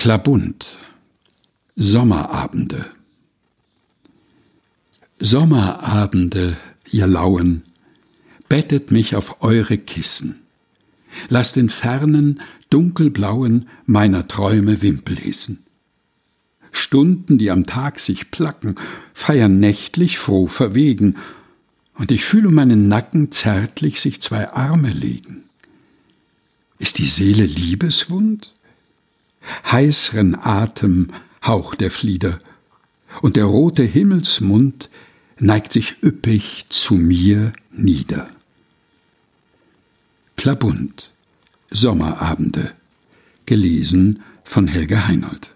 Klabund Sommerabende Sommerabende, ihr Lauen, bettet mich auf eure Kissen. Lasst den fernen, dunkelblauen meiner Träume Wimpel hissen. Stunden, die am Tag sich placken, feiern nächtlich froh verwegen, und ich fühle meinen Nacken zärtlich sich zwei Arme legen. Ist die Seele liebeswund? Heißeren Atem haucht der Flieder, und der rote Himmelsmund neigt sich üppig zu mir nieder. Klabund Sommerabende. Gelesen von Helge Heinold